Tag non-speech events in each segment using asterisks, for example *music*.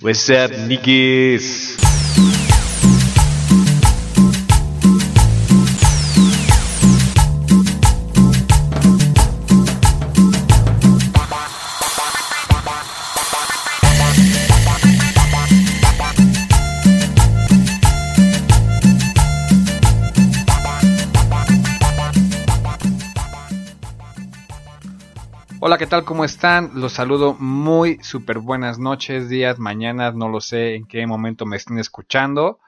What's up, niggas? Hola, ¿qué tal? ¿Cómo están? Los saludo muy súper buenas noches, días, mañanas, no lo sé en qué momento me estén escuchando.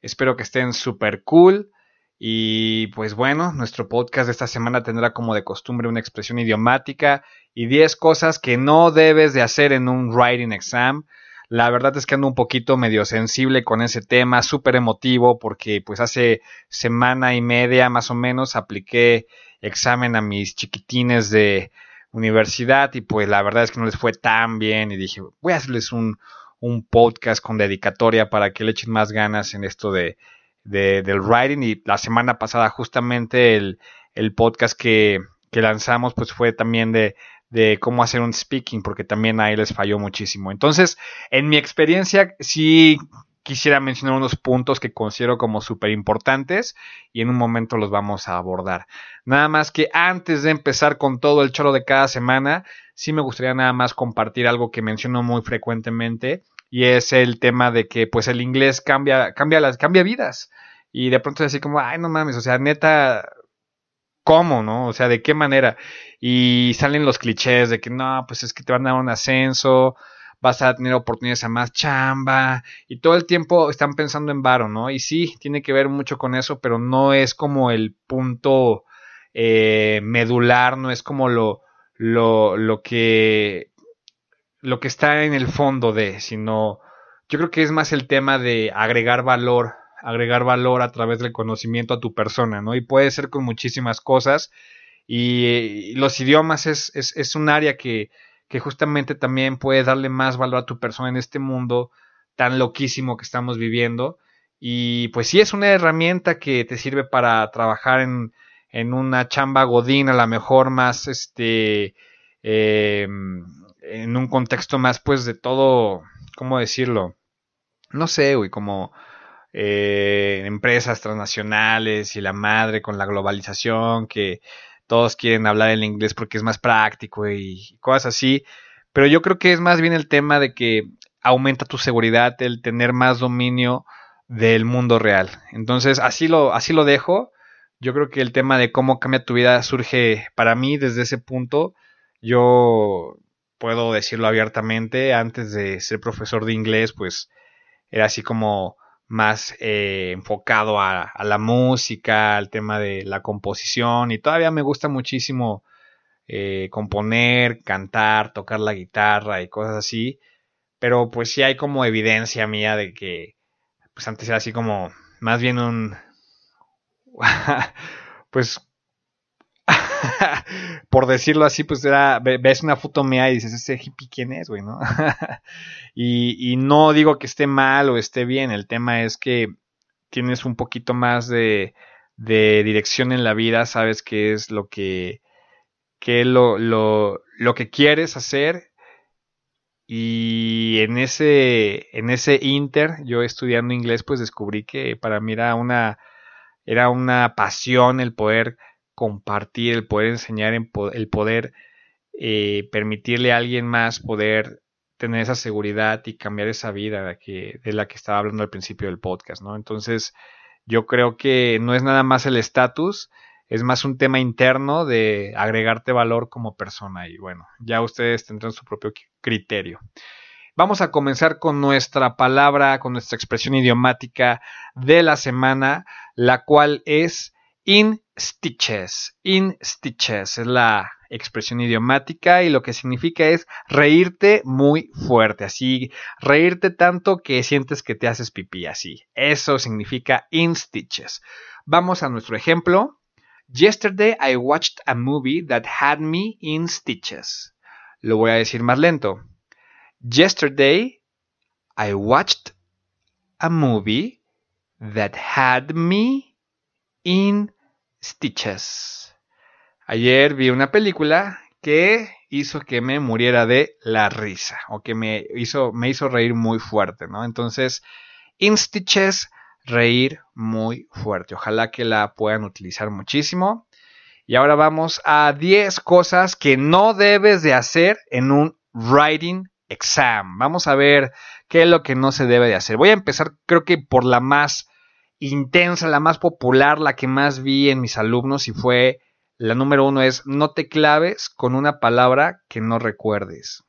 Espero que estén súper cool. Y pues bueno, nuestro podcast de esta semana tendrá como de costumbre una expresión idiomática y 10 cosas que no debes de hacer en un writing exam. La verdad es que ando un poquito medio sensible con ese tema, súper emotivo, porque pues hace semana y media más o menos apliqué examen a mis chiquitines de universidad y pues la verdad es que no les fue tan bien y dije voy a hacerles un, un podcast con dedicatoria para que le echen más ganas en esto de, de del writing. Y la semana pasada justamente el, el podcast que, que lanzamos pues fue también de, de cómo hacer un speaking porque también ahí les falló muchísimo. Entonces en mi experiencia sí quisiera mencionar unos puntos que considero como súper importantes y en un momento los vamos a abordar. Nada más que antes de empezar con todo el choro de cada semana, sí me gustaría nada más compartir algo que menciono muy frecuentemente y es el tema de que pues el inglés cambia, cambia las, cambia vidas. Y de pronto así como, ay no mames, o sea, neta, ¿cómo, no? O sea, ¿de qué manera? Y salen los clichés de que no, pues es que te van a dar un ascenso, vas a tener oportunidades a más chamba y todo el tiempo están pensando en varo, ¿no? Y sí, tiene que ver mucho con eso, pero no es como el punto eh, medular, no es como lo, lo, lo que lo que está en el fondo de, sino yo creo que es más el tema de agregar valor, agregar valor a través del conocimiento a tu persona, ¿no? Y puede ser con muchísimas cosas. Y, los idiomas es, es, es un área que, que justamente también puede darle más valor a tu persona en este mundo tan loquísimo que estamos viviendo. Y pues sí es una herramienta que te sirve para trabajar en, en una chamba godín, a lo mejor más este eh, en un contexto más pues de todo, ¿cómo decirlo? No sé, güey, como eh, empresas transnacionales y la madre con la globalización que todos quieren hablar el inglés porque es más práctico y cosas así. Pero yo creo que es más bien el tema de que aumenta tu seguridad, el tener más dominio del mundo real. Entonces, así lo, así lo dejo. Yo creo que el tema de cómo cambia tu vida surge para mí desde ese punto. Yo puedo decirlo abiertamente, antes de ser profesor de inglés, pues era así como más eh, enfocado a, la música, al tema de la composición y todavía me gusta muchísimo eh, componer, cantar, tocar la guitarra y cosas así, pero pues sí hay como evidencia mía de que pues antes era así como más bien un *laughs* pues *laughs* por decirlo así, pues era, ves una foto mía y dices, ese hippie quién es, güey, ¿no? *laughs* y, y, no digo que esté mal o esté bien, el tema es que tienes un poquito más de, de dirección en la vida, sabes qué es lo que, qué lo, lo, lo que quieres hacer y en ese, en ese inter, yo estudiando inglés, pues descubrí que para mí era una, era una pasión el poder compartir, el poder enseñar, el poder eh, permitirle a alguien más poder tener esa seguridad y cambiar esa vida de, que, de la que estaba hablando al principio del podcast, ¿no? Entonces, yo creo que no es nada más el estatus, es más un tema interno de agregarte valor como persona y bueno, ya ustedes tendrán su propio criterio. Vamos a comenzar con nuestra palabra, con nuestra expresión idiomática de la semana, la cual es in stitches. In stitches es la expresión idiomática y lo que significa es reírte muy fuerte, así, reírte tanto que sientes que te haces pipí, así. Eso significa in stitches. Vamos a nuestro ejemplo. Yesterday I watched a movie that had me in stitches. Lo voy a decir más lento. Yesterday I watched a movie that had me in stitches. Ayer vi una película que hizo que me muriera de la risa o que me hizo, me hizo reír muy fuerte, ¿no? Entonces, in stitches reír muy fuerte. Ojalá que la puedan utilizar muchísimo. Y ahora vamos a 10 cosas que no debes de hacer en un writing exam. Vamos a ver qué es lo que no se debe de hacer. Voy a empezar creo que por la más intensa, la más popular, la que más vi en mis alumnos y fue la número uno es no te claves con una palabra que no recuerdes.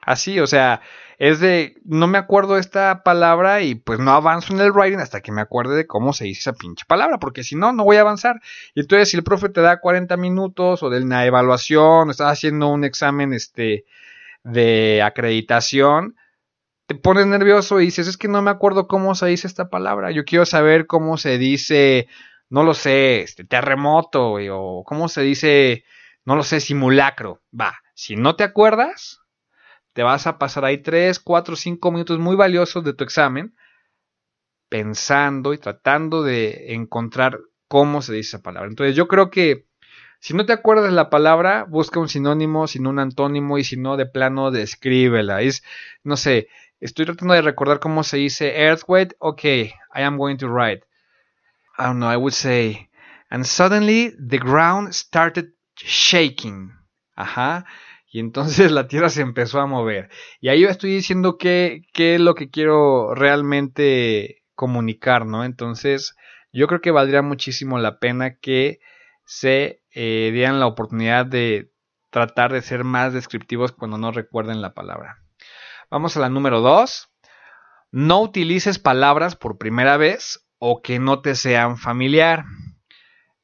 Así, o sea, es de, no me acuerdo esta palabra y pues no avanzo en el writing hasta que me acuerde de cómo se dice esa pinche palabra, porque si no, no voy a avanzar. Y entonces si el profe te da 40 minutos o de una evaluación, o estás haciendo un examen este, de acreditación, te pones nervioso y dices, es que no me acuerdo cómo se dice esta palabra, yo quiero saber cómo se dice, no lo sé, este, terremoto, o cómo se dice, no lo sé, simulacro. Va, si no te acuerdas, te vas a pasar ahí 3, 4, 5 minutos muy valiosos de tu examen pensando y tratando de encontrar cómo se dice esa palabra. Entonces yo creo que si no te acuerdas la palabra, busca un sinónimo, sino un antónimo y si no, de plano, descríbela. Es, no sé, estoy tratando de recordar cómo se dice earthquake. Ok, I am going to write. I don't know, I would say. And suddenly the ground started shaking. Ajá y entonces la Tierra se empezó a mover. Y ahí yo estoy diciendo qué, qué es lo que quiero realmente comunicar, ¿no? Entonces yo creo que valdría muchísimo la pena que se eh, dieran la oportunidad de tratar de ser más descriptivos cuando no recuerden la palabra. Vamos a la número 2. No utilices palabras por primera vez o que no te sean familiar.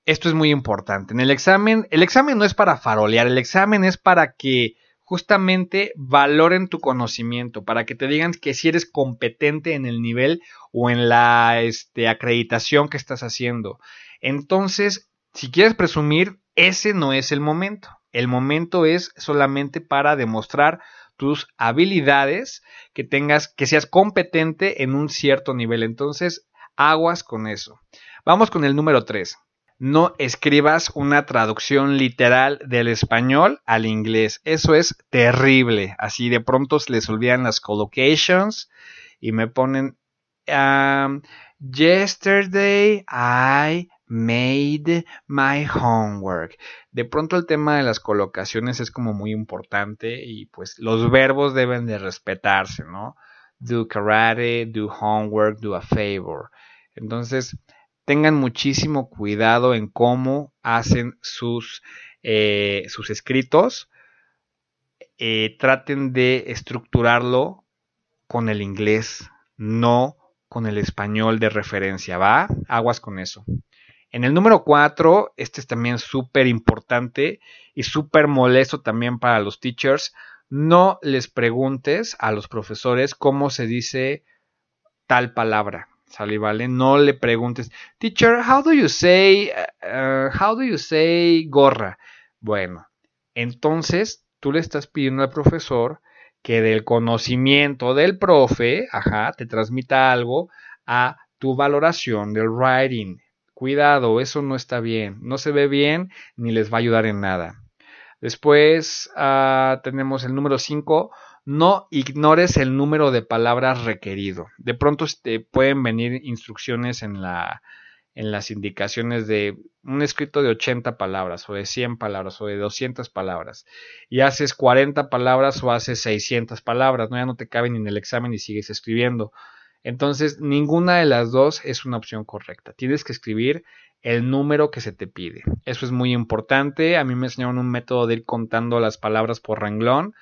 Esto es muy importante. En el examen, el examen no es para farolear, el examen es para que justamente valoren tu conocimiento, para que te digan que si eres competente en el nivel o en la este, acreditación que estás haciendo. Entonces, si quieres presumir, ese no es el momento. El momento es solamente para demostrar tus habilidades, que tengas, que seas competente en un cierto nivel. Entonces, aguas con eso. Vamos con el número 3 no escribas una traducción literal del español al inglés. Eso es terrible. Así de pronto se les olvidan las collocations y me ponen um, Yesterday I made my homework. De pronto el tema de las colocaciones es como muy importante y pues los verbos deben de respetarse, ¿no? Do karate, do homework, do a favor. Entonces, tengan muchísimo cuidado en cómo hacen sus, eh, sus escritos. Eh, traten de estructurarlo con el inglés, no con el español de referencia, ¿va? Aguas con eso. En el número 4, este es también súper importante y súper molesto también para los teachers. No les preguntes a los profesores cómo se dice tal palabra. ¿Sale, vale? No le preguntes, teacher, how do you say, uh, how do you say gorra? Bueno, entonces tú le estás pidiendo al profesor que del conocimiento del profe, ajá, te transmita algo a tu valoración del writing. Cuidado, eso no está bien, no se ve bien ni les va a ayudar en nada. Después uh, tenemos el número 5, no ignores el número de palabras requerido. De pronto te pueden venir instrucciones en la, en las indicaciones de un escrito de 80 palabras o de 100 palabras o de 200 palabras y haces 40 palabras o haces 600 palabras, ¿no? ya no te caben en el examen y sigues escribiendo. Entonces, ninguna de las dos es una opción correcta. Tienes que escribir el número que se te pide. Eso es muy importante. A mí me enseñaron un método de ir contando las palabras por renglón.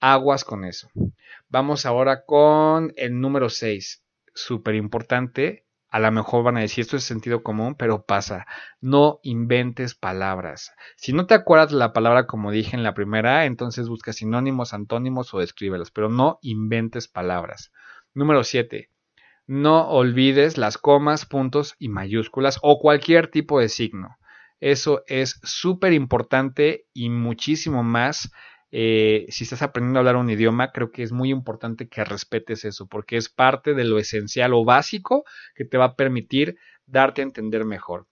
Aguas con eso. Vamos ahora con el número 6. Súper importante. A lo mejor van a decir esto es sentido común, pero pasa. No inventes palabras. Si no te acuerdas la palabra como dije en la primera, entonces busca sinónimos, antónimos o descríbelos, pero no inventes palabras. Número 7. No olvides las comas, puntos y mayúsculas o cualquier tipo de signo. Eso es súper importante y muchísimo más eh, si estás aprendiendo a hablar un idioma, creo que es muy importante que respetes eso, porque es parte de lo esencial o básico que te va a permitir darte a entender mejor.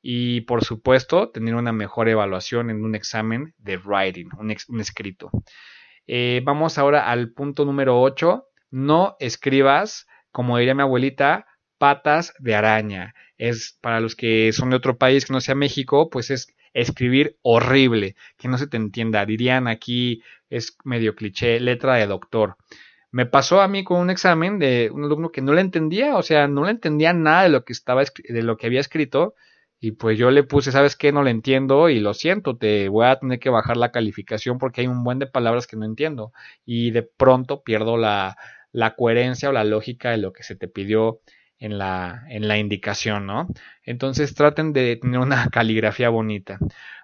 Y por supuesto, tener una mejor evaluación en un examen de writing, un, escrito. Eh, vamos ahora al punto número 8. No escribas como diría mi abuelita, patas de araña. Es para los que son de otro país que no sea México, pues es escribir horrible, que no se te entienda. Dirían aquí, es medio cliché, letra de doctor. Me pasó a mí con un examen de un alumno que no le entendía, o sea, no le entendía nada de lo que estaba de lo que había escrito y pues yo le puse, ¿sabes qué? No le entiendo y lo siento, te voy a tener que bajar la calificación porque hay un buen de palabras que no entiendo y de pronto pierdo la, la coherencia o la lógica de lo que se te pidió en la, en la indicación, ¿no? Entonces traten de tener una *laughs* caligrafía bonita.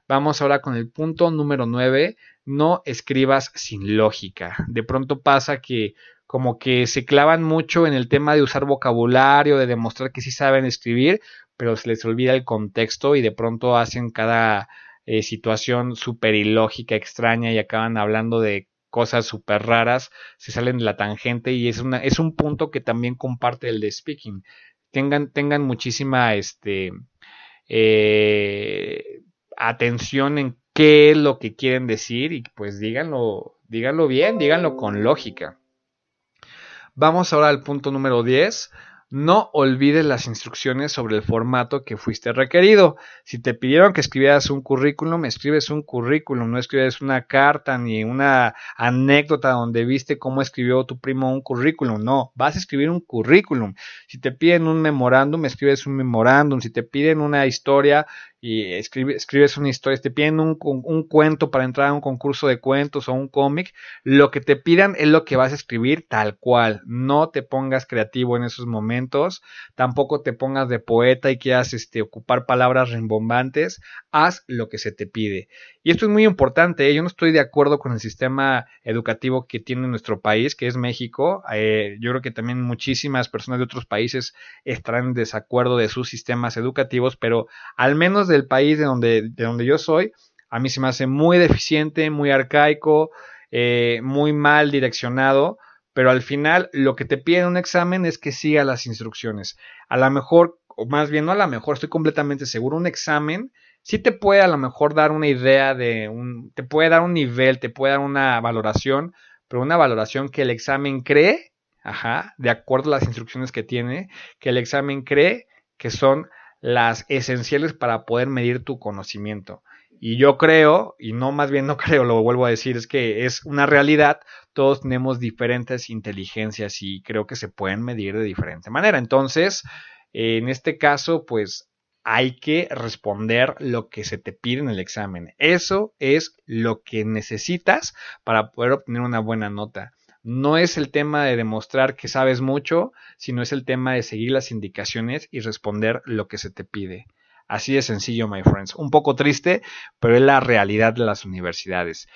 Vamos ahora con el punto número 9. No escribas sin lógica. De pronto pasa que como que se clavan mucho en el tema de usar vocabulario, de demostrar que sí saben escribir, pero se les olvida el contexto y de pronto hacen cada eh, situación súper ilógica, extraña y acaban hablando de cosas súper raras, se salen de la tangente y es, es un punto que también comparte el de speaking. Tengan, tengan muchísima este, eh, atención en qué es lo que quieren decir y pues díganlo, díganlo bien, díganlo con lógica. Vamos ahora al punto número 10 no olvides las instrucciones sobre el formato que fuiste requerido. Si te pidieron que escribieras un currículum, escribes un currículum, no escribes una carta ni una anécdota donde viste cómo escribió tu primo un currículum. No, vas a escribir un currículum. Si te piden un memorándum, escribes un memorándum. Si te piden una historia, y escribes una historia, te piden un, un, cuento para entrar a un concurso de cuentos o un cómic, lo que te pidan es lo que vas a escribir tal cual. No te pongas creativo en esos momentos, tampoco te pongas de poeta y quieras este, ocupar palabras rimbombantes, haz lo que se te pide. Y esto es muy importante, ¿eh? yo no estoy de acuerdo con el sistema educativo que tiene nuestro país, que es México. Eh, yo creo que también muchísimas personas de otros países estarán en desacuerdo de sus sistemas educativos, pero al menos del país de donde, de donde yo soy, a mí se me hace muy deficiente, muy arcaico, eh, muy mal direccionado, pero al final lo que te piden en un examen es que siga las instrucciones. A lo mejor, o más bien no a lo mejor, estoy completamente seguro, un examen sí te puede a lo mejor dar una idea de un, te puede dar un nivel, te puede dar una valoración, pero una valoración que el examen cree, ajá, de acuerdo a las instrucciones que tiene, que el examen cree que son las esenciales para poder medir tu conocimiento. Y yo creo, y no más bien no *laughs* creo, lo vuelvo a decir, es que es una realidad, todos tenemos diferentes inteligencias y creo que se pueden medir de diferente manera. Entonces, en este caso, pues hay que responder lo que se te pide en el examen. Eso es lo que necesitas para poder obtener una buena nota no es el tema de demostrar que sabes mucho, sino es el tema de seguir las indicaciones y responder lo que se te pide. Así de sencillo, my friends. Un poco triste, pero es la realidad de las universidades.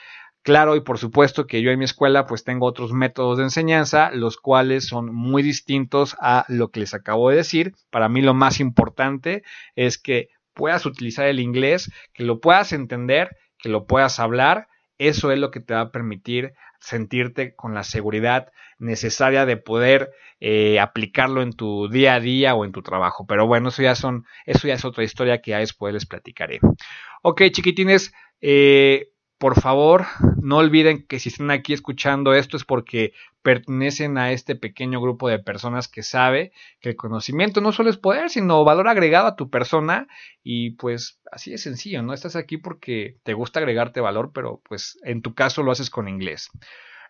Claro, y por supuesto que yo en mi escuela pues tengo otros métodos de enseñanza, los cuales son muy distintos a lo que les acabo de decir. Para mí lo más importante es que puedas utilizar el inglés, que lo puedas entender, que lo puedas hablar. Eso es lo que te va a permitir sentirte con la seguridad necesaria de poder eh, aplicarlo en tu día a día o en tu trabajo. Pero bueno, eso ya son, eso ya es otra historia que ya después les platicaré. Ok, chiquitines, eh, por favor, no olviden que si están aquí escuchando esto es porque pertenecen a este pequeño grupo de personas que sabe que el conocimiento no solo es poder, sino valor agregado a tu persona y pues así de sencillo, ¿no? Estás aquí porque te gusta agregarte valor, pero pues en tu caso lo haces con inglés.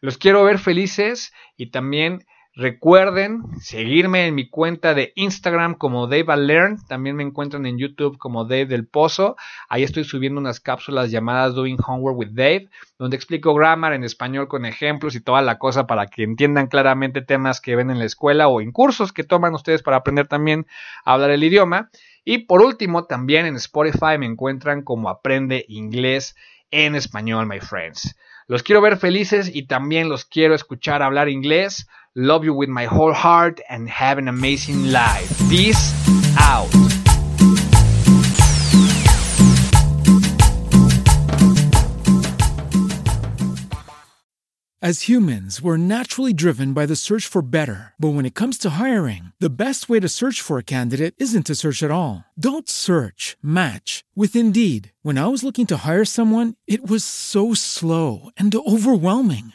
Los quiero ver felices y también Recuerden seguirme en mi cuenta de Instagram como Dave Learn. También me encuentran en YouTube como Dave del Pozo. Ahí estoy subiendo unas cápsulas llamadas Doing Homework with Dave, donde explico grammar en español con ejemplos y toda la cosa para que entiendan claramente temas que ven en la escuela o en cursos que toman ustedes para aprender también a hablar el idioma. Y por último, también en Spotify me encuentran como Aprende Inglés en español, my friends. Los quiero ver felices y también los quiero escuchar hablar inglés. Love you with my whole heart and have an amazing life. Peace out. As humans, we're naturally driven by the search for better. But when it comes to hiring, the best way to search for a candidate isn't to search at all. Don't search, match with Indeed. When I was looking to hire someone, it was so slow and overwhelming.